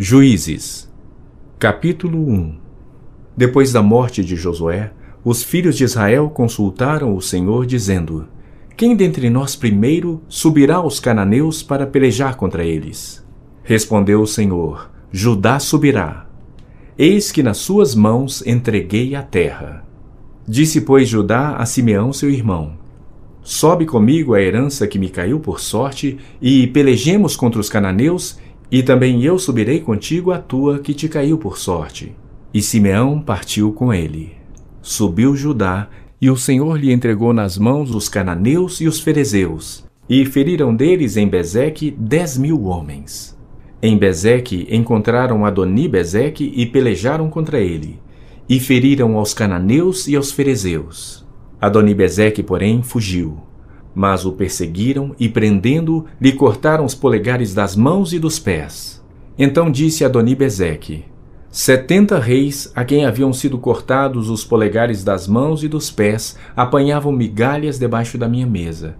Juízes, capítulo 1 Depois da morte de Josué, os filhos de Israel consultaram o Senhor, dizendo: Quem dentre nós primeiro subirá aos cananeus para pelejar contra eles? Respondeu o Senhor: Judá subirá. Eis que nas suas mãos entreguei a terra. Disse, pois, Judá a Simeão, seu irmão: Sobe comigo a herança que me caiu por sorte, e pelejemos contra os cananeus, e também eu subirei contigo a tua que te caiu por sorte. E Simeão partiu com ele. Subiu Judá, e o Senhor lhe entregou nas mãos os cananeus e os ferezeus, e feriram deles em Bezeque dez mil homens. Em Bezeque encontraram Adoni Bezeque e pelejaram contra ele, e feriram aos cananeus e aos ferezeus. Adonibezeque, porém, fugiu. Mas o perseguiram e, prendendo-o, lhe cortaram os polegares das mãos e dos pés. Então disse Adonibezeque: Setenta reis, a quem haviam sido cortados os polegares das mãos e dos pés, apanhavam migalhas debaixo da minha mesa.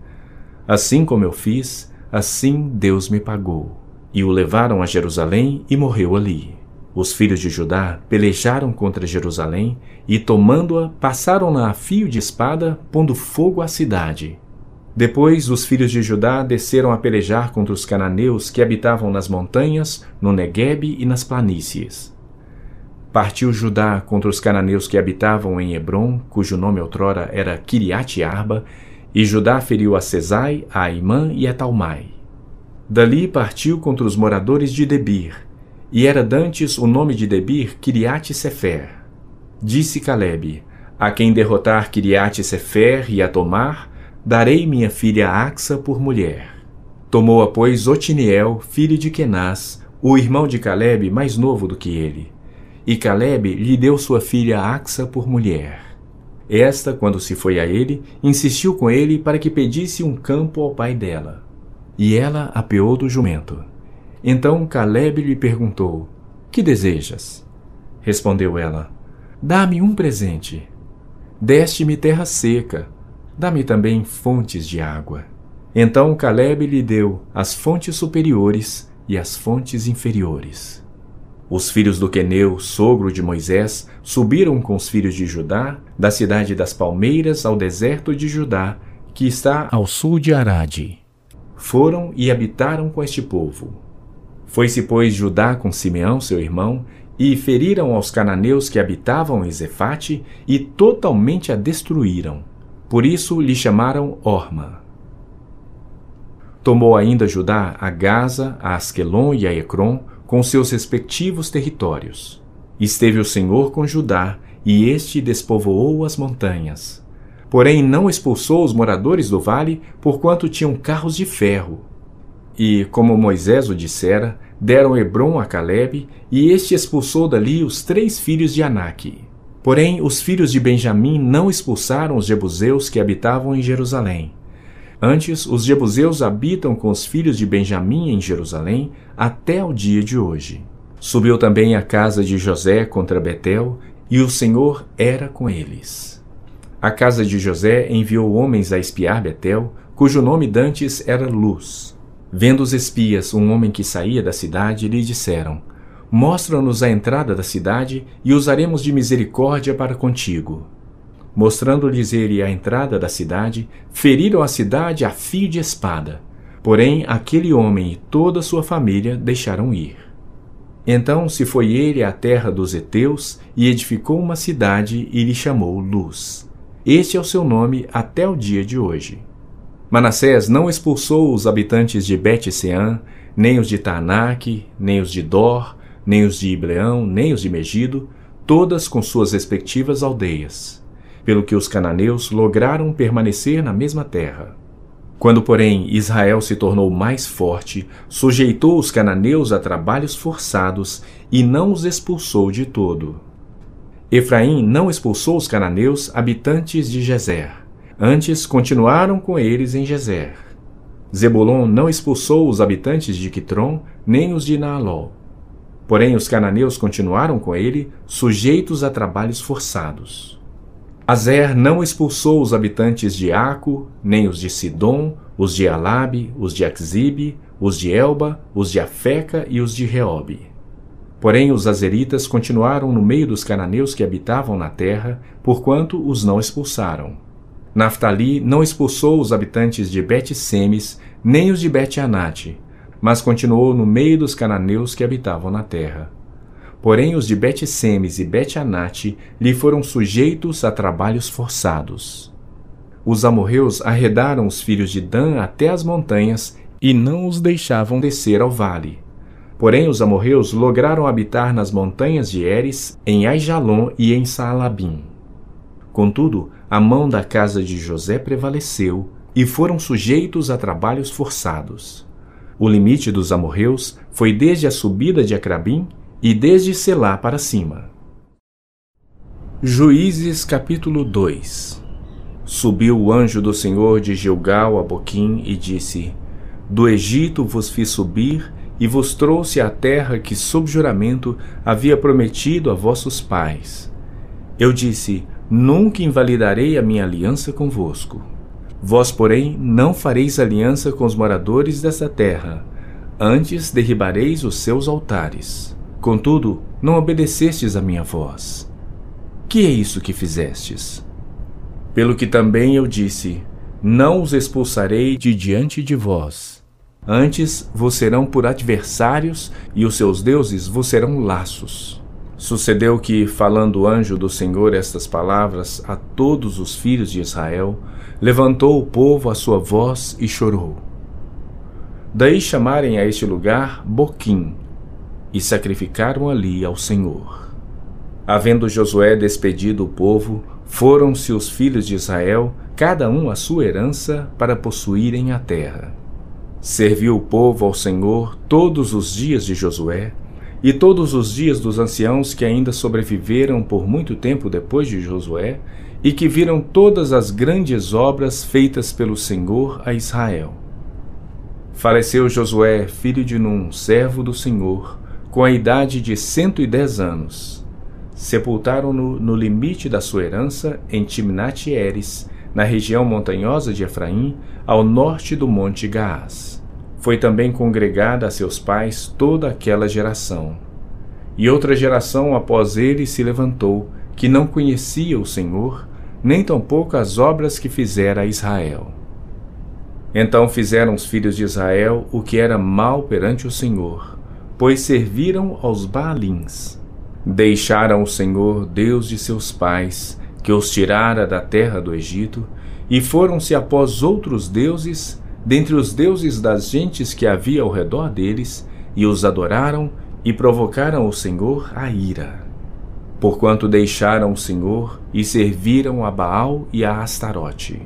Assim como eu fiz, assim Deus me pagou. E o levaram a Jerusalém e morreu ali. Os filhos de Judá pelejaram contra Jerusalém e, tomando-a, passaram-na a fio de espada, pondo fogo à cidade. Depois, os filhos de Judá desceram a pelejar contra os cananeus que habitavam nas montanhas, no Neguebe e nas planícies. Partiu Judá contra os cananeus que habitavam em Hebron, cujo nome outrora era Kiriat Arba, e Judá feriu a Cesai, a Aimã e a Talmai. Dali partiu contra os moradores de Debir, e era dantes o nome de Debir Kiriat Sefer. Disse Caleb: A quem derrotar Kiriat Sefer e a tomar, darei minha filha Axa por mulher. Tomou-a, pois, Otiniel, filho de Kenaz, o irmão de Caleb, mais novo do que ele. E Caleb lhe deu sua filha Axa por mulher. Esta, quando se foi a ele, insistiu com ele para que pedisse um campo ao pai dela. E ela apeou do jumento. Então Caleb lhe perguntou: Que desejas? Respondeu ela: Dá-me um presente. Deste-me terra seca, dá-me também fontes de água. Então Caleb lhe deu as fontes superiores e as fontes inferiores. Os filhos do Queneu, sogro de Moisés, subiram com os filhos de Judá, da cidade das palmeiras ao deserto de Judá, que está ao sul de Arade. Foram e habitaram com este povo. Foi-se, pois, Judá com Simeão, seu irmão, e feriram aos cananeus que habitavam em Zefate e totalmente a destruíram. Por isso lhe chamaram Orma. Tomou ainda Judá a Gaza, a Asquelon e a Ecrom, com seus respectivos territórios. Esteve o Senhor com Judá, e este despovoou as montanhas. Porém não expulsou os moradores do vale, porquanto tinham carros de ferro, e, como Moisés o dissera, deram Hebron a Caleb, e este expulsou dali os três filhos de Anaque. Porém, os filhos de Benjamim não expulsaram os jebuseus que habitavam em Jerusalém. Antes, os jebuseus habitam com os filhos de Benjamim em Jerusalém até o dia de hoje. Subiu também a casa de José contra Betel, e o Senhor era com eles. A casa de José enviou homens a espiar Betel, cujo nome dantes era Luz. Vendo os espias um homem que saía da cidade, lhe disseram: Mostra-nos a entrada da cidade e usaremos de misericórdia para contigo. Mostrando-lhes ele a entrada da cidade, feriram a cidade a fio de espada. Porém, aquele homem e toda a sua família deixaram ir. Então se foi ele à terra dos heteus e edificou uma cidade e lhe chamou Luz. Este é o seu nome até o dia de hoje. Manassés não expulsou os habitantes de Bet-Sean, nem os de Taanaque, nem os de Dor, nem os de Ibleão, nem os de Megido, todas com suas respectivas aldeias, pelo que os cananeus lograram permanecer na mesma terra. Quando, porém, Israel se tornou mais forte, sujeitou os cananeus a trabalhos forçados e não os expulsou de todo. Efraim não expulsou os cananeus habitantes de Gezer, Antes continuaram com eles em Gezer. Zebulon não expulsou os habitantes de Quitron, nem os de Naalol. Porém, os cananeus continuaram com ele, sujeitos a trabalhos forçados. Azer não expulsou os habitantes de Aco, nem os de Sidom, os de Alabe, os de Axibe, os de Elba, os de Afeca e os de Reobe. Porém, os azeritas continuaram no meio dos cananeus que habitavam na terra, porquanto os não expulsaram. Naftali não expulsou os habitantes de Bet-Semes, nem os de Bet-Anate, mas continuou no meio dos cananeus que habitavam na terra. Porém, os de Bet-Semes e Bet-Anate lhe foram sujeitos a trabalhos forçados. Os amorreus arredaram os filhos de Dan até as montanhas e não os deixavam descer ao vale. Porém, os amorreus lograram habitar nas montanhas de Eres, em Aijalon e em Saalabim. Contudo, a mão da casa de José prevaleceu e foram sujeitos a trabalhos forçados. O limite dos amorreus foi desde a subida de Acrabim e desde Selá para cima. Juízes capítulo 2 Subiu o anjo do Senhor de Gilgal a Boquim e disse: Do Egito vos fiz subir e vos trouxe à terra que, sob juramento, havia prometido a vossos pais. Eu disse: Nunca invalidarei a minha aliança convosco. Vós, porém, não fareis aliança com os moradores dessa terra, antes derribareis os seus altares. Contudo, não obedecestes a minha voz. Que é isso que fizestes? Pelo que também eu disse: Não os expulsarei de diante de vós. Antes vos serão por adversários, e os seus deuses vos serão laços. Sucedeu que, falando o anjo do Senhor estas palavras a todos os filhos de Israel, levantou o povo a sua voz e chorou. Daí chamarem a este lugar Boquim, e sacrificaram ali ao Senhor. Havendo Josué despedido o povo, foram-se os filhos de Israel, cada um a sua herança, para possuírem a terra. Serviu o povo ao Senhor todos os dias de Josué, e todos os dias dos anciãos que ainda sobreviveram por muito tempo depois de Josué, e que viram todas as grandes obras feitas pelo Senhor a Israel. Faleceu Josué, filho de Num, servo do Senhor, com a idade de cento e dez anos. Sepultaram-no no limite da sua herança, em Timnat Eres, na região montanhosa de Efraim, ao norte do monte Gaás. Foi também congregada a seus pais toda aquela geração. E outra geração após ele se levantou, que não conhecia o Senhor, nem tampouco as obras que fizera a Israel. Então fizeram os filhos de Israel o que era mal perante o Senhor, pois serviram aos Baalins. Deixaram o Senhor, Deus de seus pais, que os tirara da terra do Egito, e foram-se após outros deuses, dentre os deuses das gentes que havia ao redor deles, e os adoraram e provocaram o Senhor a ira. Porquanto deixaram o Senhor e serviram a Baal e a Astarote.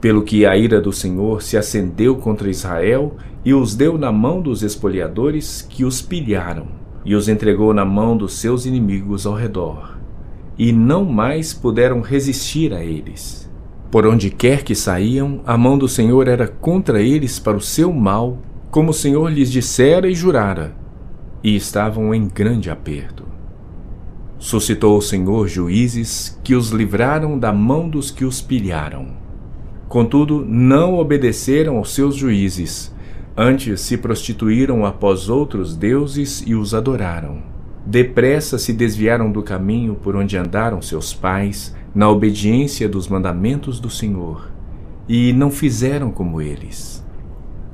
Pelo que a ira do Senhor se acendeu contra Israel e os deu na mão dos espoliadores que os pilharam, e os entregou na mão dos seus inimigos ao redor e não mais puderam resistir a eles. Por onde quer que saíam, a mão do Senhor era contra eles para o seu mal, como o Senhor lhes dissera e jurara, e estavam em grande aperto. Suscitou o Senhor juízes que os livraram da mão dos que os pilharam. Contudo, não obedeceram aos seus juízes, antes se prostituíram após outros deuses e os adoraram. Depressa se desviaram do caminho por onde andaram seus pais, na obediência dos mandamentos do Senhor, e não fizeram como eles.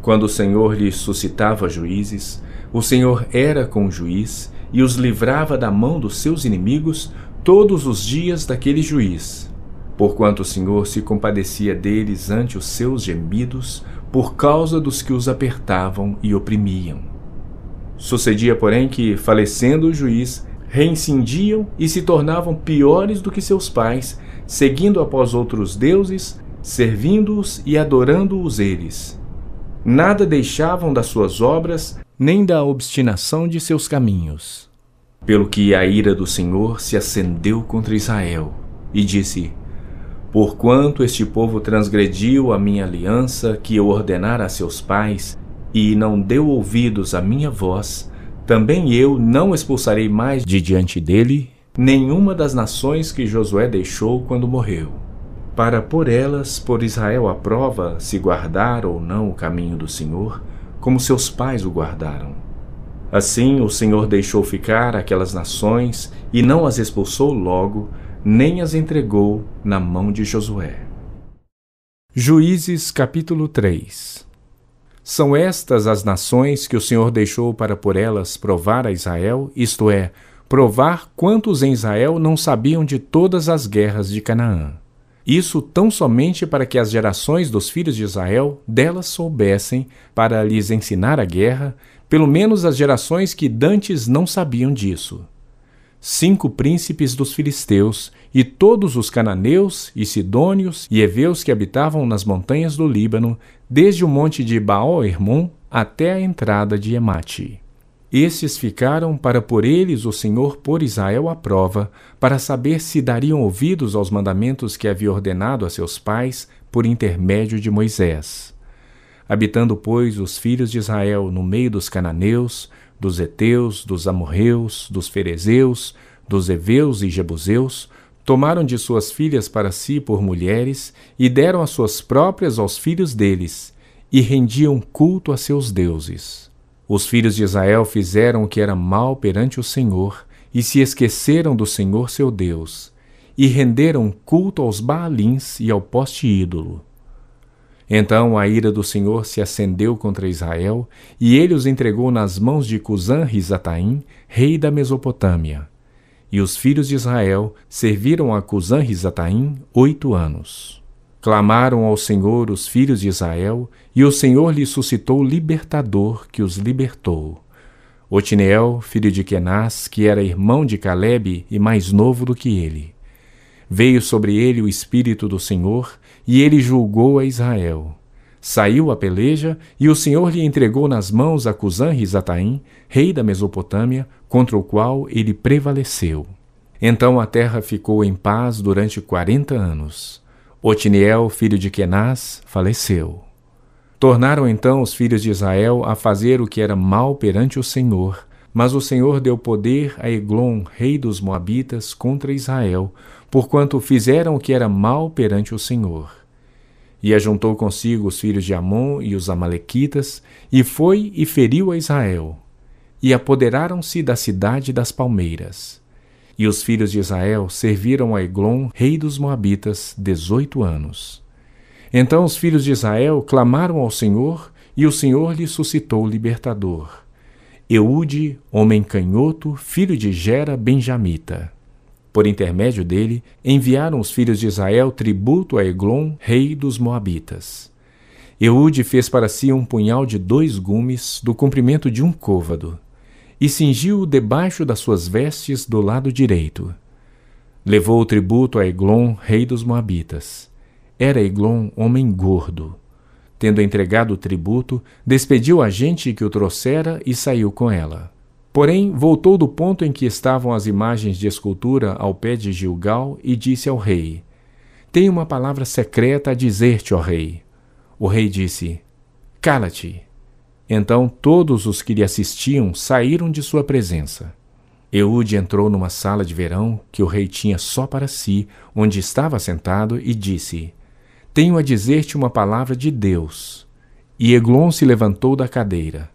Quando o Senhor lhes suscitava juízes, o Senhor era com o juiz e os livrava da mão dos seus inimigos todos os dias daquele juiz. Porquanto o Senhor se compadecia deles ante os seus gemidos, por causa dos que os apertavam e oprimiam. Sucedia, porém, que, falecendo o juiz, reincindiam e se tornavam piores do que seus pais, seguindo após outros deuses, servindo-os e adorando-os eles. Nada deixavam das suas obras, nem da obstinação de seus caminhos. Pelo que a ira do Senhor se acendeu contra Israel, e disse: Porquanto este povo transgrediu a minha aliança que eu ordenara a seus pais, e não deu ouvidos à minha voz, também eu não expulsarei mais de diante dele nenhuma das nações que Josué deixou quando morreu, para por elas por Israel a prova se guardar ou não o caminho do Senhor, como seus pais o guardaram. Assim o Senhor deixou ficar aquelas nações e não as expulsou logo, nem as entregou na mão de Josué. Juízes capítulo 3 São estas as nações que o Senhor deixou para por elas provar a Israel, isto é, provar quantos em Israel não sabiam de todas as guerras de Canaã. Isso tão somente para que as gerações dos filhos de Israel delas soubessem, para lhes ensinar a guerra, pelo menos as gerações que dantes não sabiam disso. Cinco príncipes dos filisteus e todos os cananeus e sidônios e heveus que habitavam nas montanhas do Líbano, desde o monte de Baal-Hermon até a entrada de Emate. Estes ficaram para por eles o Senhor pôr Israel à prova, para saber se dariam ouvidos aos mandamentos que havia ordenado a seus pais por intermédio de Moisés. Habitando, pois, os filhos de Israel no meio dos cananeus, dos heteus, dos amorreus, dos ferezeus, dos heveus e jebuseus, tomaram de suas filhas para si por mulheres e deram as suas próprias aos filhos deles, e rendiam culto a seus deuses. Os filhos de Israel fizeram o que era mal perante o Senhor e se esqueceram do Senhor seu Deus, e renderam culto aos Baalins e ao poste ídolo. Então a ira do Senhor se acendeu contra Israel, e ele os entregou nas mãos de Cusã-Risataim, rei da Mesopotâmia. E os filhos de Israel serviram a Cusã-Risataim oito anos. Clamaram ao Senhor os filhos de Israel, e o Senhor lhes suscitou libertador que os libertou. Otineel, filho de Kenaz, que era irmão de Caleb e mais novo do que ele. Veio sobre ele o Espírito do Senhor, e ele julgou a Israel. Saiu a peleja, e o Senhor lhe entregou nas mãos a Cusã-Risataim, rei da Mesopotâmia, contra o qual ele prevaleceu. Então a terra ficou em paz durante quarenta anos. Otiniel, filho de Kenaz, faleceu. Tornaram então os filhos de Israel a fazer o que era mal perante o Senhor, mas o Senhor deu poder a Eglon, rei dos Moabitas, contra Israel, porquanto fizeram o que era mal perante o Senhor. E ajuntou consigo os filhos de Amon e os Amalequitas, e foi e feriu a Israel. E apoderaram-se da cidade das palmeiras. E os filhos de Israel serviram a Eglon, rei dos Moabitas, dezoito anos. Então os filhos de Israel clamaram ao Senhor, e o Senhor lhe suscitou libertador. Eude, homem canhoto, filho de Gera benjamita. Por intermédio dele, enviaram os filhos de Israel tributo a Eglon, rei dos Moabitas. Eude fez para si um punhal de dois gumes, do comprimento de um côvado e cingiu-o debaixo das suas vestes do lado direito. Levou o tributo a Eglon, rei dos Moabitas. Era Eglon homem gordo. Tendo entregado o tributo, despediu a gente que o trouxera e saiu com ela. Porém, voltou do ponto em que estavam as imagens de escultura ao pé de Gilgal e disse ao rei: Tenho uma palavra secreta a dizer-te, ó rei. O rei disse: Cala-te. Então todos os que lhe assistiam saíram de sua presença. Eude entrou numa sala de verão que o rei tinha só para si, onde estava sentado, e disse: Tenho a dizer-te uma palavra de Deus. E Eglon se levantou da cadeira.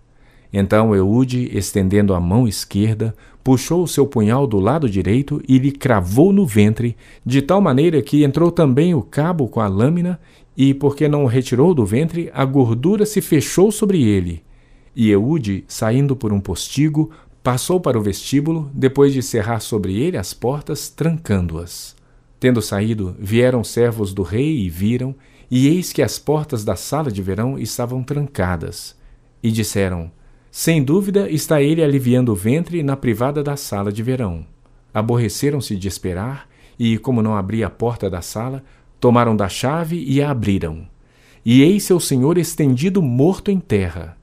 Então Eude, estendendo a mão esquerda, puxou o seu punhal do lado direito e lhe cravou no ventre, de tal maneira que entrou também o cabo com a lâmina, e, porque não o retirou do ventre, a gordura se fechou sobre ele. E Eude, saindo por um postigo, passou para o vestíbulo, depois de cerrar sobre ele as portas, trancando-as. Tendo saído, vieram servos do rei e viram, e eis que as portas da sala de verão estavam trancadas. E disseram: Sem dúvida está ele aliviando o ventre na privada da sala de verão. Aborreceram-se de esperar, e, como não abria a porta da sala, Tomaram da chave e a abriram. E eis seu senhor estendido morto em terra.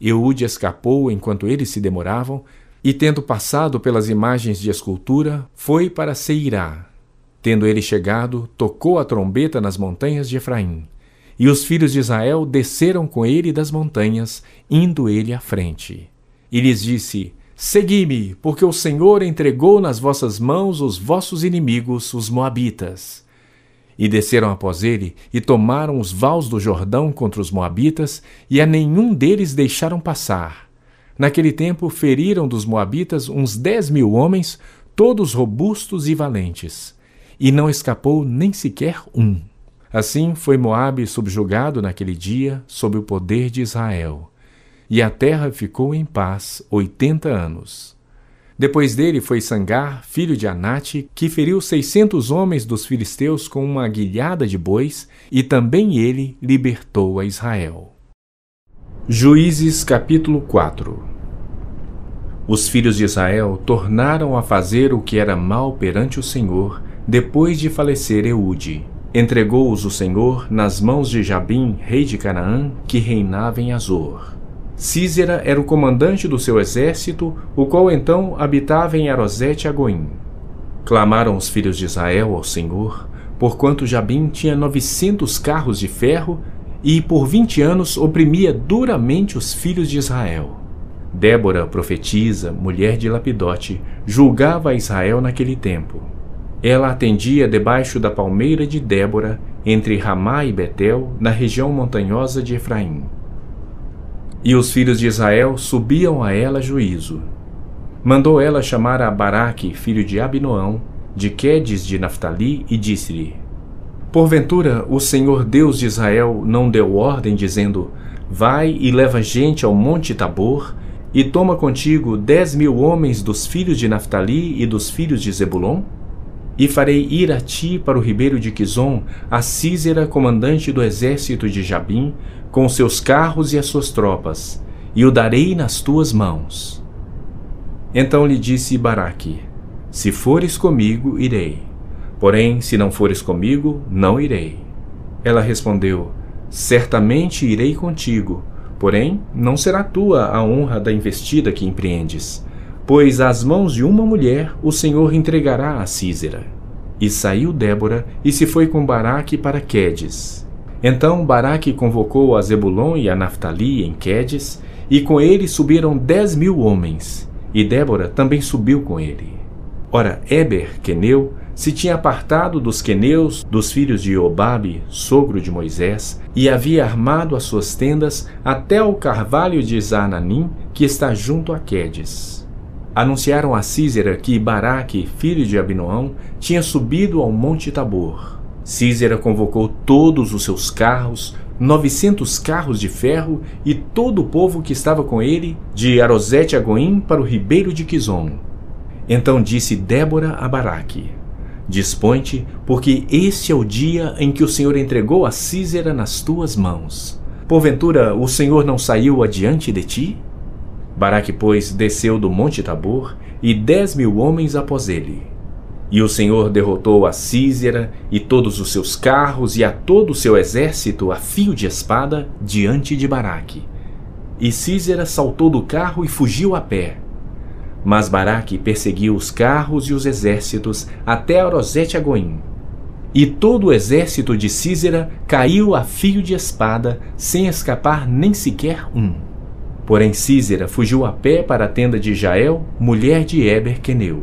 Eude escapou enquanto eles se demoravam, e tendo passado pelas imagens de escultura, foi para Seirá. Tendo ele chegado, tocou a trombeta nas montanhas de Efraim. E os filhos de Israel desceram com ele das montanhas, indo ele à frente. E lhes disse: Segui-me, porque o Senhor entregou nas vossas mãos os vossos inimigos, os Moabitas. E desceram após ele, e tomaram os vãos do Jordão contra os Moabitas, e a nenhum deles deixaram passar. Naquele tempo feriram dos Moabitas uns dez mil homens, todos robustos e valentes, e não escapou nem sequer um. Assim foi Moabe subjugado naquele dia sob o poder de Israel, e a terra ficou em paz oitenta anos. Depois dele foi Sangar, filho de Anate, que feriu seiscentos homens dos filisteus com uma guilhada de bois, e também ele libertou a Israel. Juízes capítulo 4 Os filhos de Israel tornaram a fazer o que era mal perante o Senhor, depois de falecer Eude. Entregou-os o Senhor nas mãos de Jabim, rei de Canaã, que reinava em Azor. Císera era o comandante do seu exército, o qual então habitava em Arosete Agoim. Clamaram os filhos de Israel ao Senhor, porquanto Jabim tinha novecentos carros de ferro e por vinte anos oprimia duramente os filhos de Israel. Débora, profetisa, mulher de Lapidote, julgava a Israel naquele tempo. Ela atendia debaixo da palmeira de Débora, entre Ramá e Betel, na região montanhosa de Efraim. E os filhos de Israel subiam a ela juízo. Mandou ela chamar a Baraque, filho de Abinoão, de Quedes de Naphtali, e disse-lhe: Porventura o Senhor Deus de Israel não deu ordem, dizendo: Vai e leva gente ao monte Tabor, e toma contigo dez mil homens dos filhos de Naphtali e dos filhos de Zebulon? E farei ir a ti para o ribeiro de Quizon a Císera, comandante do exército de Jabim, com seus carros e as suas tropas, e o darei nas tuas mãos. Então lhe disse Baraque: Se fores comigo, irei. Porém, se não fores comigo, não irei. Ela respondeu: Certamente irei contigo, porém não será tua a honra da investida que empreendes, pois às mãos de uma mulher o Senhor entregará a Císera. E saiu Débora e se foi com Baraque para Quedes. Então Baraque convocou a Zebulon e a Naphtali em Quedes, e com ele subiram dez mil homens, e Débora também subiu com ele. Ora, Eber, queneu, se tinha apartado dos queneus, dos filhos de Obabe, sogro de Moisés, e havia armado as suas tendas até ao carvalho de Zananim, que está junto a Quedes. Anunciaram a Císera que Baraque, filho de Abinoão, tinha subido ao monte Tabor. Císera convocou todos os seus carros, novecentos carros de ferro e todo o povo que estava com ele, de Arosete a Goim para o ribeiro de Quizon. Então disse Débora a Baraque: Dispõe-te, porque este é o dia em que o Senhor entregou a Císera nas tuas mãos. Porventura o Senhor não saiu adiante de ti? Baraque, pois, desceu do monte Tabor, e dez mil homens após ele. E o Senhor derrotou a Císera e todos os seus carros e a todo o seu exército a fio de espada diante de Baraque. E Císera saltou do carro e fugiu a pé. Mas Baraque perseguiu os carros e os exércitos até Arosete Agoim. E todo o exército de Císera caiu a fio de espada, sem escapar nem sequer um. Porém Císera fugiu a pé para a tenda de Jael, mulher de Eber Queneu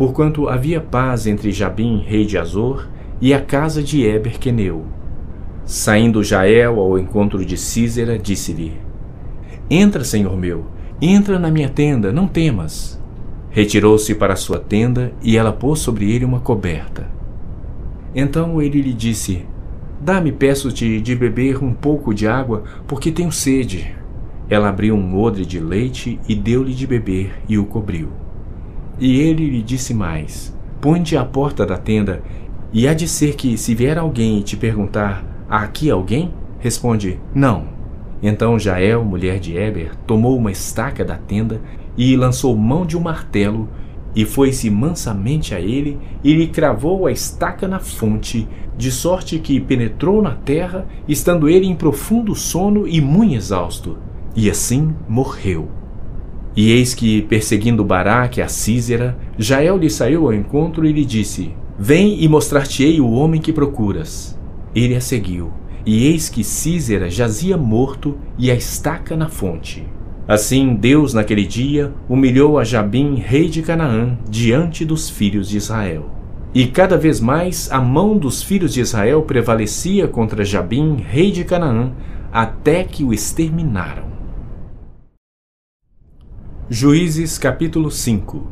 porquanto havia paz entre Jabim, rei de Azor, e a casa de Eber Queneu. Saindo Jael ao encontro de Císera, disse-lhe: Entra, senhor meu, entra na minha tenda, não temas. Retirou-se para sua tenda e ela pôs sobre ele uma coberta. Então ele lhe disse: Dá-me, peço-te, de beber um pouco de água, porque tenho sede. Ela abriu um odre de leite e deu-lhe de beber e o cobriu. E ele lhe disse mais: Põe-te à porta da tenda, e há de ser que, se vier alguém e te perguntar: Há aqui alguém? Responde: Não. Então Jael, mulher de Eber, tomou uma estaca da tenda e lançou mão de um martelo e foi-se mansamente a ele e lhe cravou a estaca na fonte, de sorte que penetrou na terra, estando ele em profundo sono e muito exausto, e assim morreu. E eis que, perseguindo Baraque a Císera, Jael lhe saiu ao encontro e lhe disse: Vem e mostrar-te-ei o homem que procuras. Ele a seguiu, e eis que Císera jazia morto e a estaca na fonte. Assim Deus, naquele dia, humilhou a Jabim, rei de Canaã, diante dos filhos de Israel. E cada vez mais a mão dos filhos de Israel prevalecia contra Jabim, rei de Canaã, até que o exterminaram. Juízes capítulo 5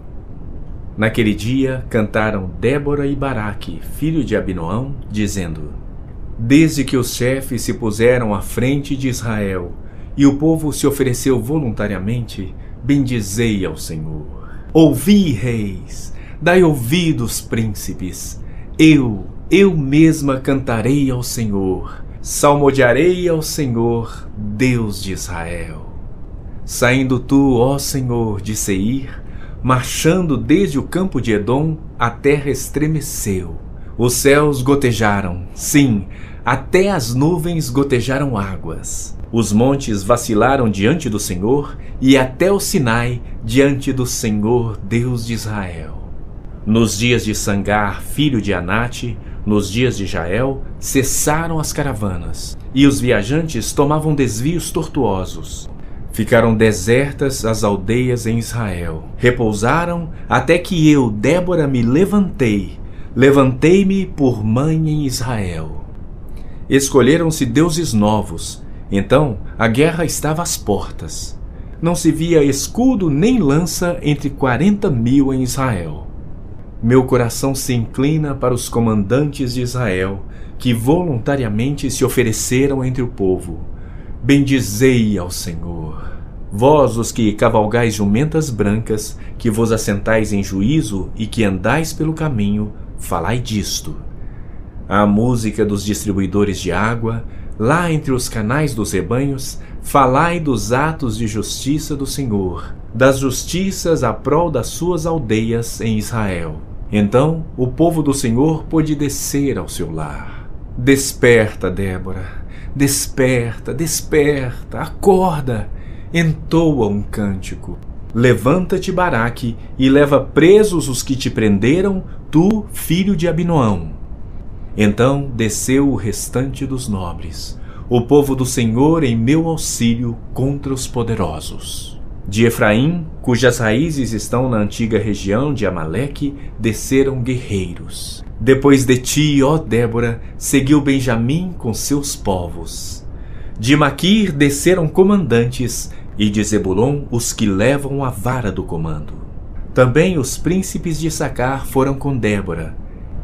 Naquele dia cantaram Débora e Baraque, filho de Abinoão, dizendo: Desde que os chefes se puseram à frente de Israel e o povo se ofereceu voluntariamente, bendizei ao Senhor. Ouvi, reis, dai ouvidos, príncipes. Eu, eu mesma cantarei ao Senhor, salmodiarei ao Senhor, Deus de Israel. Saindo tu, ó Senhor, de Seir, marchando desde o campo de Edom, a terra estremeceu. Os céus gotejaram, sim, até as nuvens gotejaram águas. Os montes vacilaram diante do Senhor e até o Sinai diante do Senhor Deus de Israel. Nos dias de Sangar, filho de Anate, nos dias de Jael, cessaram as caravanas, e os viajantes tomavam desvios tortuosos. Ficaram desertas as aldeias em Israel. Repousaram até que eu, Débora, me levantei. Levantei-me por mãe em Israel. Escolheram-se deuses novos. Então a guerra estava às portas. Não se via escudo nem lança entre quarenta mil em Israel. Meu coração se inclina para os comandantes de Israel, que voluntariamente se ofereceram entre o povo. Bendizei ao Senhor. Vós, os que cavalgais jumentas brancas, que vos assentais em juízo e que andais pelo caminho, falai disto. A música dos distribuidores de água, lá entre os canais dos rebanhos, falai dos atos de justiça do Senhor, das justiças à prol das suas aldeias em Israel. Então o povo do Senhor pôde descer ao seu lar. Desperta, Débora, desperta, desperta, acorda entoa um cântico. Levanta-te, Baraque, e leva presos os que te prenderam, tu, filho de Abinoão. Então desceu o restante dos nobres, o povo do Senhor em meu auxílio contra os poderosos. De Efraim, cujas raízes estão na antiga região de Amaleque, desceram guerreiros. Depois de ti, ó Débora, seguiu Benjamim com seus povos. De Maquir desceram comandantes, e de Zebulon os que levam a vara do comando. Também os príncipes de Sacar foram com Débora.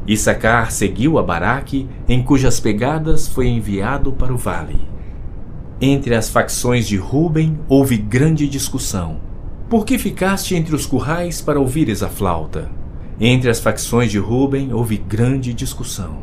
E Sacar seguiu a Baraque, em cujas pegadas foi enviado para o vale. Entre as facções de Ruben houve grande discussão. Por que ficaste entre os currais para ouvires a flauta? Entre as facções de Ruben houve grande discussão.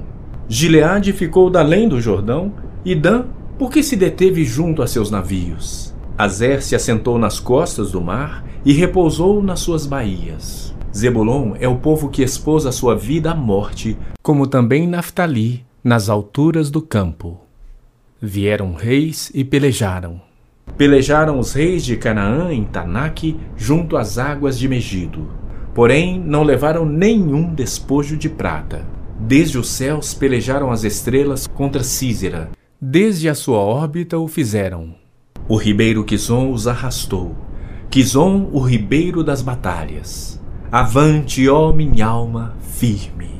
Gileade ficou da além do Jordão, e Dan, por que se deteve junto a seus navios? Azer se assentou nas costas do mar e repousou nas suas baías. Zebulon é o povo que expôs a sua vida à morte, como também Naftali, nas alturas do campo. Vieram reis e pelejaram. Pelejaram os reis de Canaã em Tanaque, junto às águas de Megido. Porém, não levaram nenhum despojo de prata. Desde os céus pelejaram as estrelas contra Císera. Desde a sua órbita o fizeram. O ribeiro Quizon os arrastou. Quizon, o ribeiro das batalhas. Avante, ó minha alma, firme.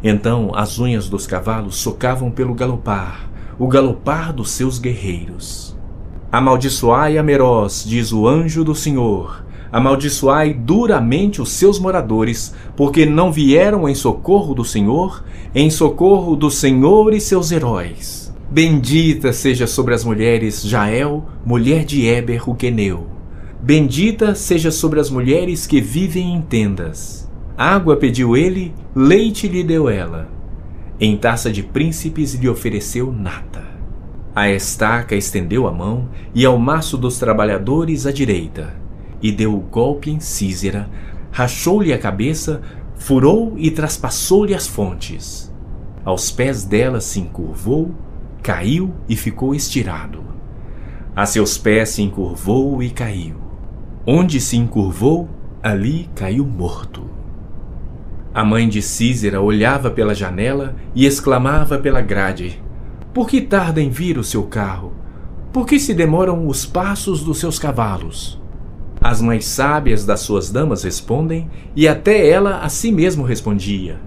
Então as unhas dos cavalos socavam pelo galopar, o galopar dos seus guerreiros. Amaldiçoai a Meroz, diz o anjo do Senhor. Amaldiçoai duramente os seus moradores, porque não vieram em socorro do Senhor, em socorro do Senhor e seus heróis. Bendita seja sobre as mulheres Jael, mulher de Eber, o queneu. Bendita seja sobre as mulheres que vivem em tendas. Água pediu ele, leite lhe deu ela. Em taça de príncipes lhe ofereceu nata. A estaca estendeu a mão e ao maço dos trabalhadores a direita. E deu o golpe em Císera, rachou-lhe a cabeça, furou e traspassou-lhe as fontes. Aos pés dela se encurvou caiu e ficou estirado. A seus pés se encurvou e caiu. Onde se encurvou, ali caiu morto. A mãe de Císera olhava pela janela e exclamava pela grade: Por que tarda em vir o seu carro? Por que se demoram os passos dos seus cavalos? As mais sábias das suas damas respondem, e até ela a si mesmo respondia: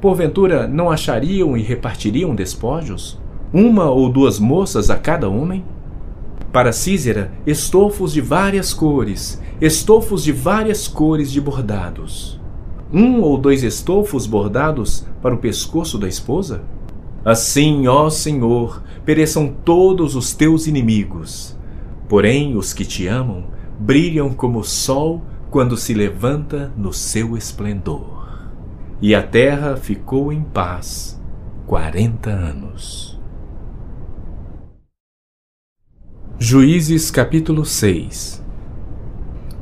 Porventura não achariam e repartiriam despojos? uma ou duas moças a cada homem? Para Císera, estofos de várias cores, estofos de várias cores de bordados. Um ou dois estofos bordados para o pescoço da esposa? Assim, ó Senhor, pereçam todos os teus inimigos. Porém, os que te amam brilham como o sol quando se levanta no seu esplendor. E a terra ficou em paz quarenta anos. Juízes capítulo 6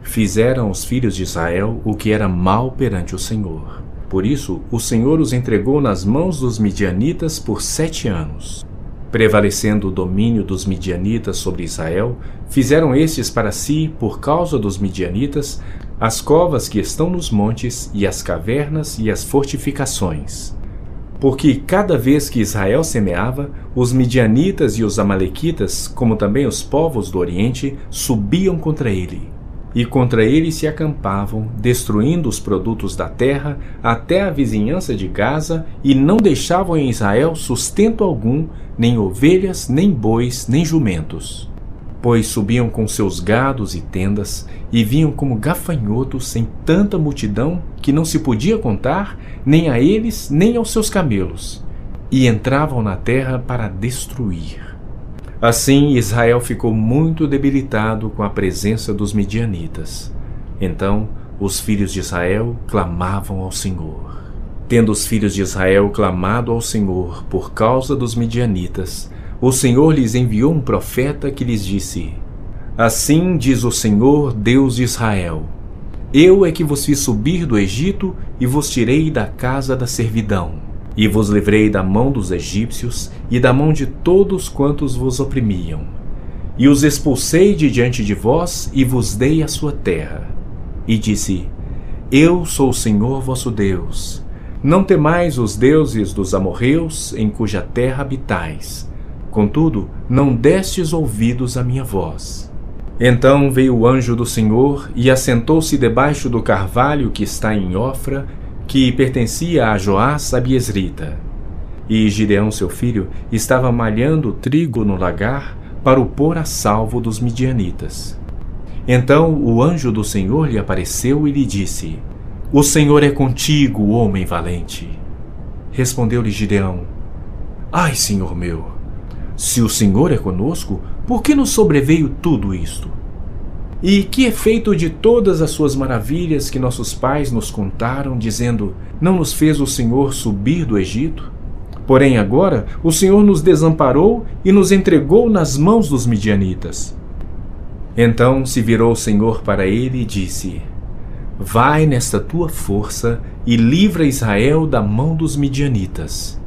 Fizeram os filhos de Israel o que era mal perante o Senhor. Por isso, o Senhor os entregou nas mãos dos midianitas por sete anos. Prevalecendo o domínio dos midianitas sobre Israel, fizeram estes para si, por causa dos midianitas, as covas que estão nos montes, e as cavernas e as fortificações porque cada vez que Israel semeava, os midianitas e os amalequitas, como também os povos do Oriente, subiam contra ele. E contra ele se acampavam, destruindo os produtos da terra até a vizinhança de Gaza, e não deixavam em Israel sustento algum, nem ovelhas, nem bois, nem jumentos. Pois subiam com seus gados e tendas, e vinham como gafanhotos em tanta multidão que não se podia contar, nem a eles, nem aos seus camelos, e entravam na terra para destruir. Assim Israel ficou muito debilitado com a presença dos midianitas. Então os filhos de Israel clamavam ao Senhor. Tendo os filhos de Israel clamado ao Senhor por causa dos midianitas, o Senhor lhes enviou um profeta que lhes disse: Assim diz o Senhor, Deus de Israel: eu é que vos fiz subir do Egito e vos tirei da casa da servidão. E vos livrei da mão dos egípcios e da mão de todos quantos vos oprimiam. E os expulsei de diante de vós e vos dei a sua terra. E disse: Eu sou o Senhor vosso Deus. Não temais os deuses dos amorreus em cuja terra habitais. Contudo, não destes ouvidos à minha voz. Então veio o anjo do Senhor e assentou-se debaixo do carvalho que está em Ofra, que pertencia a Joás a Biesrita. E Gideão, seu filho, estava malhando trigo no lagar para o pôr a salvo dos midianitas. Então o anjo do Senhor lhe apareceu e lhe disse: O Senhor é contigo, homem valente. Respondeu-lhe Gideão: Ai, Senhor meu, se o Senhor é conosco, por que nos sobreveio tudo isto? E que é feito de todas as suas maravilhas que nossos pais nos contaram, dizendo: Não nos fez o Senhor subir do Egito? Porém, agora o Senhor nos desamparou e nos entregou nas mãos dos midianitas. Então se virou o Senhor para ele e disse: Vai nesta tua força e livra Israel da mão dos midianitas.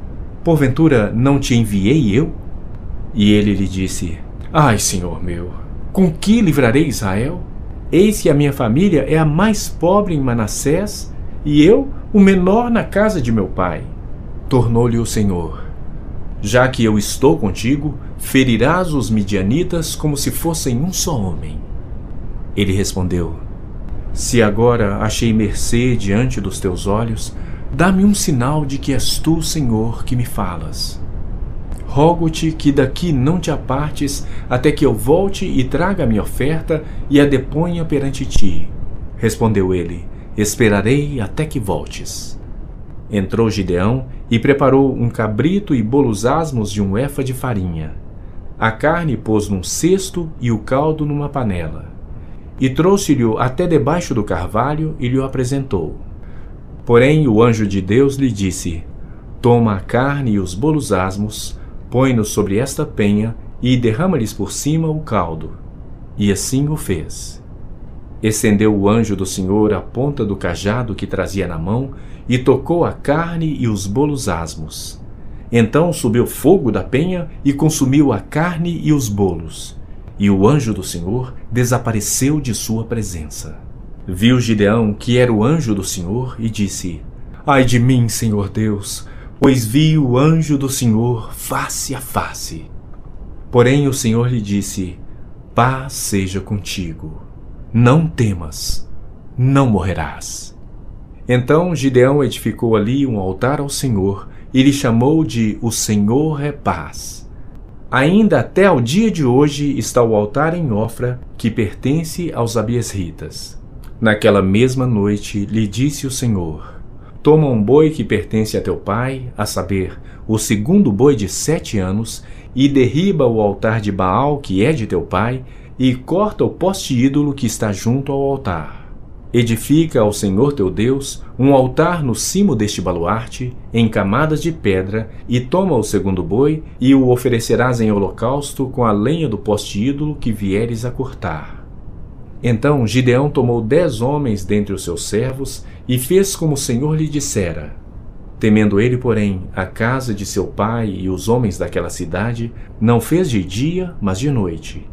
Porventura não te enviei eu? E ele lhe disse: Ai, Senhor meu, com que livrarei Israel? Eis que a minha família é a mais pobre em Manassés, e eu o menor na casa de meu pai. Tornou-lhe o Senhor: Já que eu estou contigo, ferirás os midianitas como se fossem um só homem. Ele respondeu: Se agora achei mercê diante dos teus olhos, dá-me um sinal de que és tu, Senhor, que me falas rogo-te que daqui não te apartes, até que eu volte e traga a minha oferta e a deponha perante ti. Respondeu ele: Esperarei até que voltes. Entrou Gideão e preparou um cabrito e bolos asmos de um efa de farinha. A carne pôs num cesto e o caldo numa panela. E trouxe-lhe até debaixo do carvalho e lhe apresentou. Porém o anjo de Deus lhe disse: Toma a carne e os bolos asmos, põe-nos sobre esta penha e derrama-lhes por cima o caldo. E assim o fez. Estendeu o anjo do Senhor a ponta do cajado que trazia na mão e tocou a carne e os bolos asmos. Então subiu fogo da penha e consumiu a carne e os bolos. E o anjo do Senhor desapareceu de sua presença. Viu Gideão que era o anjo do Senhor e disse: Ai de mim, Senhor Deus, pois vi o anjo do Senhor face a face. Porém o Senhor lhe disse: Paz seja contigo. Não temas, não morrerás. Então Gideão edificou ali um altar ao Senhor e lhe chamou de O Senhor é Paz. Ainda até ao dia de hoje está o altar em Ofra, que pertence aos Abiesritas. Naquela mesma noite lhe disse o Senhor: Toma um boi que pertence a teu pai, a saber, o segundo boi de sete anos, e derriba o altar de Baal, que é de teu pai, e corta o poste ídolo que está junto ao altar. Edifica ao Senhor teu Deus um altar no cimo deste baluarte, em camadas de pedra, e toma o segundo boi, e o oferecerás em holocausto com a lenha do poste ídolo que vieres a cortar. Então Gideão tomou dez homens dentre os seus servos, e fez como o Senhor lhe dissera. Temendo ele, porém, a casa de seu pai e os homens daquela cidade, não fez de dia, mas de noite.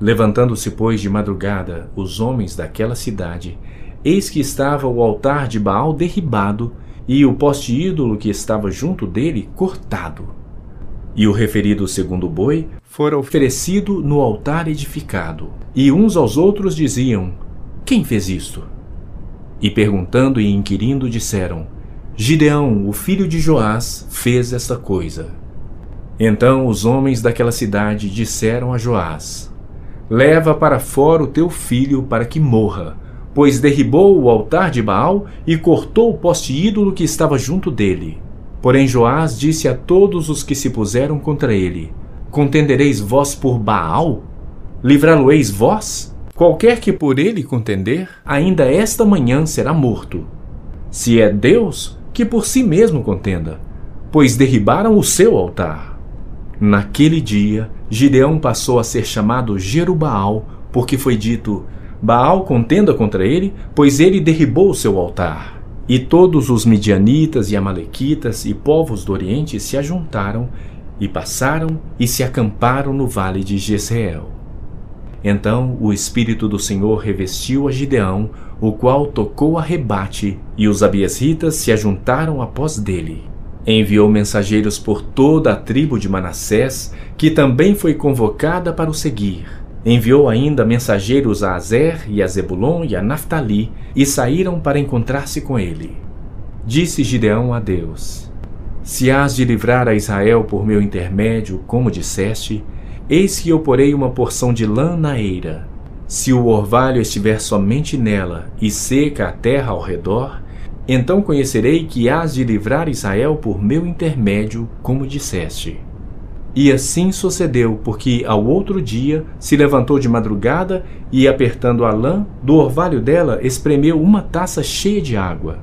Levantando-se, pois, de madrugada os homens daquela cidade, eis que estava o altar de Baal derribado e o poste ídolo que estava junto dele cortado. E o referido segundo boi fora oferecido no altar edificado. E uns aos outros diziam: Quem fez isto? E perguntando e inquirindo, disseram: Gideão, o filho de Joás, fez esta coisa. Então os homens daquela cidade disseram a Joás: Leva para fora o teu filho para que morra, pois derribou o altar de Baal e cortou o poste ídolo que estava junto dele. Porém Joás disse a todos os que se puseram contra ele: Contendereis vós por Baal? Livrá-lo-eis vós? Qualquer que por ele contender, ainda esta manhã será morto. Se é Deus, que por si mesmo contenda, pois derribaram o seu altar. Naquele dia, Gideão passou a ser chamado Jerubaal, porque foi dito: Baal contenda contra ele, pois ele derribou o seu altar. E todos os midianitas e amalequitas e povos do Oriente se ajuntaram e passaram e se acamparam no vale de Jezreel. Então o Espírito do Senhor revestiu a Gideão, o qual tocou a rebate, e os abiesritas se ajuntaram após dele. Enviou mensageiros por toda a tribo de Manassés, que também foi convocada para o seguir. Enviou ainda mensageiros a Azer e a Zebulon e a Naphtali, e saíram para encontrar-se com ele. Disse Gideão a Deus: Se hás de livrar a Israel por meu intermédio, como disseste, eis que eu porei uma porção de lã na eira. Se o orvalho estiver somente nela e seca a terra ao redor, então conhecerei que hás de livrar Israel por meu intermédio, como disseste. E assim sucedeu, porque ao outro dia se levantou de madrugada e, apertando a lã, do orvalho dela espremeu uma taça cheia de água.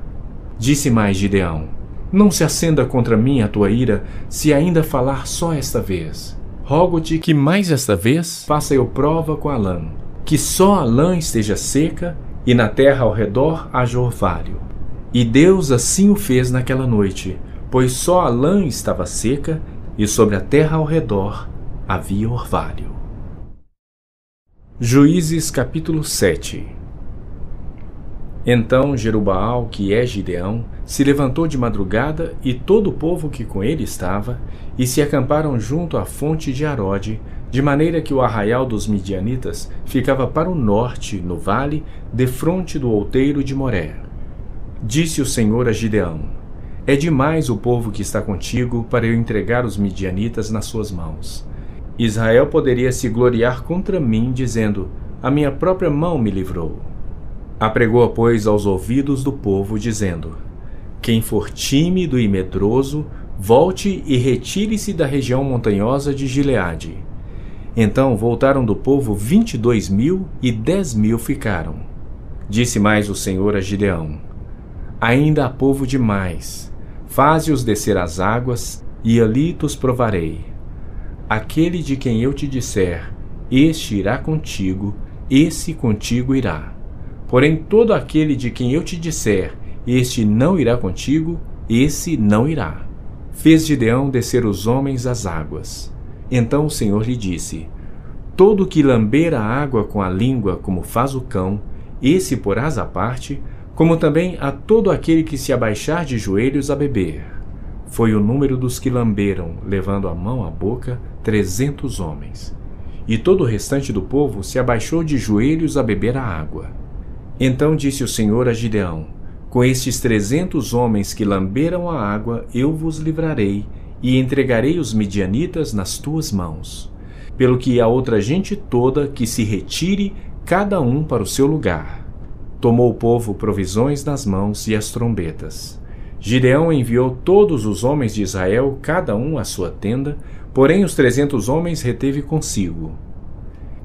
Disse mais Gideão: Não se acenda contra mim a tua ira, se ainda falar só esta vez. Rogo-te que mais esta vez faça eu prova com a lã, que só a lã esteja seca e na terra ao redor haja orvalho. E Deus assim o fez naquela noite, pois só a lã estava seca e sobre a terra ao redor havia orvalho. Juízes capítulo 7 Então Jerubaal, que é Gideão, se levantou de madrugada e todo o povo que com ele estava, e se acamparam junto à fonte de Arode, de maneira que o arraial dos midianitas ficava para o norte, no vale, defronte do outeiro de Moré. Disse o Senhor a Gideão: É demais o povo que está contigo para eu entregar os midianitas nas suas mãos. Israel poderia se gloriar contra mim, dizendo: A minha própria mão me livrou. Apregou, pois, aos ouvidos do povo, dizendo: Quem for tímido e medroso, volte e retire-se da região montanhosa de Gileade. Então voltaram do povo vinte e dois mil e dez mil ficaram. Disse mais o Senhor a Gideão: Ainda há povo demais. Faze-os descer às águas, e ali tos provarei. Aquele de quem eu te disser, este irá contigo, esse contigo irá. Porém, todo aquele de quem eu te disser, este não irá contigo, esse não irá. Fez Gideão descer os homens às águas. Então o Senhor lhe disse: Todo que lamber a água com a língua, como faz o cão, esse porás à parte, como também a todo aquele que se abaixar de joelhos a beber. Foi o número dos que lamberam, levando a mão à boca, trezentos homens. E todo o restante do povo se abaixou de joelhos a beber a água. Então disse o Senhor a Gideão: Com estes trezentos homens que lamberam a água, eu vos livrarei, e entregarei os midianitas nas tuas mãos. Pelo que a outra gente toda que se retire, cada um para o seu lugar. Tomou o povo provisões nas mãos e as trombetas. Gideão enviou todos os homens de Israel, cada um à sua tenda, porém os trezentos homens reteve consigo.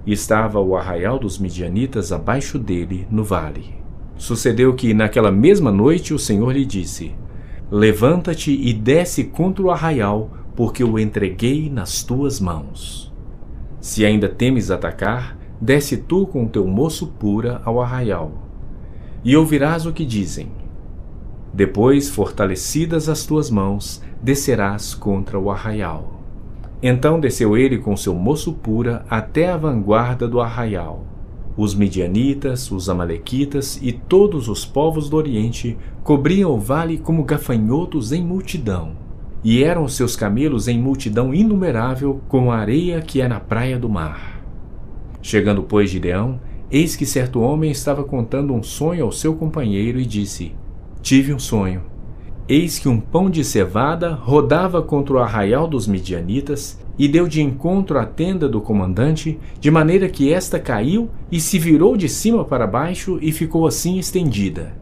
E estava o arraial dos midianitas abaixo dele, no vale. Sucedeu que, naquela mesma noite, o Senhor lhe disse: Levanta-te e desce contra o arraial, porque o entreguei nas tuas mãos. Se ainda temes atacar, desce tu com teu moço pura ao arraial. E ouvirás o que dizem. Depois, fortalecidas as tuas mãos, descerás contra o arraial. Então desceu ele com seu moço pura até a vanguarda do arraial. Os midianitas, os amalequitas e todos os povos do Oriente cobriam o vale como gafanhotos em multidão, e eram seus camelos em multidão inumerável como a areia que é na praia do mar. Chegando, pois, Gideão, eis que certo homem estava contando um sonho ao seu companheiro e disse: Tive um sonho. Eis que um pão de cevada rodava contra o arraial dos midianitas e deu de encontro à tenda do comandante, de maneira que esta caiu e se virou de cima para baixo e ficou assim estendida.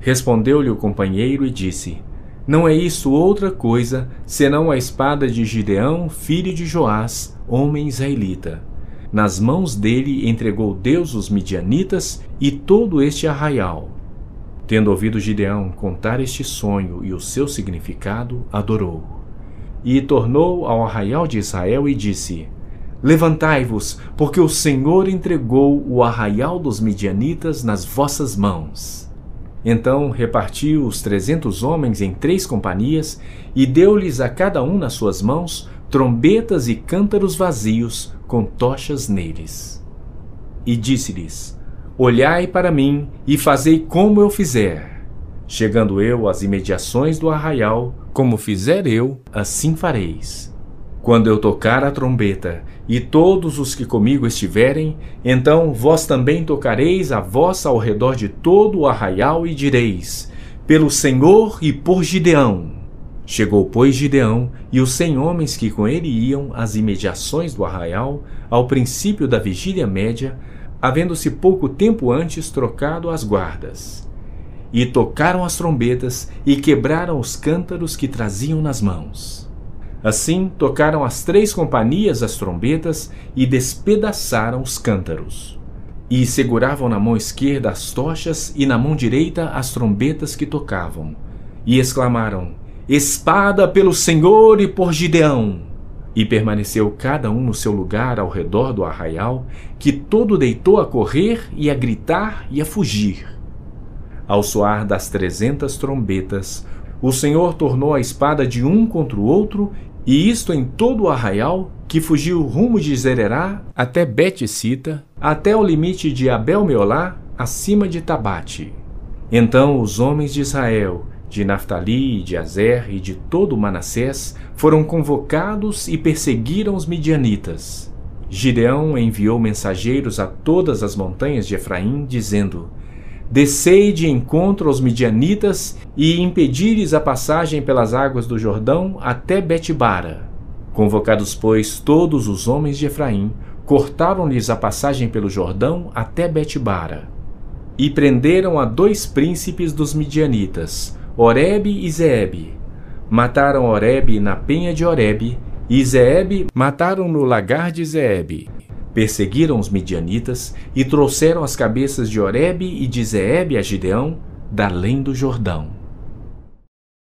Respondeu-lhe o companheiro e disse: Não é isso outra coisa, senão a espada de Gideão, filho de Joás, homem israelita. Nas mãos dele entregou Deus os midianitas e todo este arraial. Tendo ouvido Gideão contar este sonho e o seu significado, adorou. E tornou ao arraial de Israel e disse: Levantai-vos, porque o Senhor entregou o arraial dos midianitas nas vossas mãos. Então repartiu os trezentos homens em três companhias e deu-lhes a cada um nas suas mãos trombetas e cântaros vazios com tochas neles. E disse-lhes: Olhai para mim e fazei como eu fizer. Chegando eu às imediações do arraial, como fizer eu, assim fareis. Quando eu tocar a trombeta, e todos os que comigo estiverem, então vós também tocareis a vossa ao redor de todo o arraial e direis: Pelo Senhor e por Gideão. Chegou, pois, Gideão e os cem homens que com ele iam às imediações do arraial, ao princípio da vigília média, havendo-se pouco tempo antes trocado as guardas. E tocaram as trombetas e quebraram os cântaros que traziam nas mãos. Assim tocaram as três companhias as trombetas e despedaçaram os cântaros. E seguravam na mão esquerda as tochas e na mão direita as trombetas que tocavam. E exclamaram: Espada pelo Senhor e por Gideão! E permaneceu cada um no seu lugar ao redor do arraial, que todo deitou a correr e a gritar e a fugir. Ao soar das trezentas trombetas, o Senhor tornou a espada de um contra o outro, e isto em todo o arraial, que fugiu rumo de Zererá até Bet-Sita, até o limite de Abel-Meolá, acima de Tabate. Então os homens de Israel de Naftali, de Azer e de todo Manassés foram convocados e perseguiram os midianitas. Gideão enviou mensageiros a todas as montanhas de Efraim, dizendo: Descei de encontro aos midianitas e impedires a passagem pelas águas do Jordão até Betibara. Convocados, pois, todos os homens de Efraim, cortaram-lhes a passagem pelo Jordão até Betibara. E prenderam a dois príncipes dos midianitas, Oreb e Zeeb. Mataram Oreb na penha de Oreb, e Zeeb mataram no lagar de Zeeb. Perseguiram os midianitas e trouxeram as cabeças de Oreb e de Zeeb a Gideão, da além do Jordão.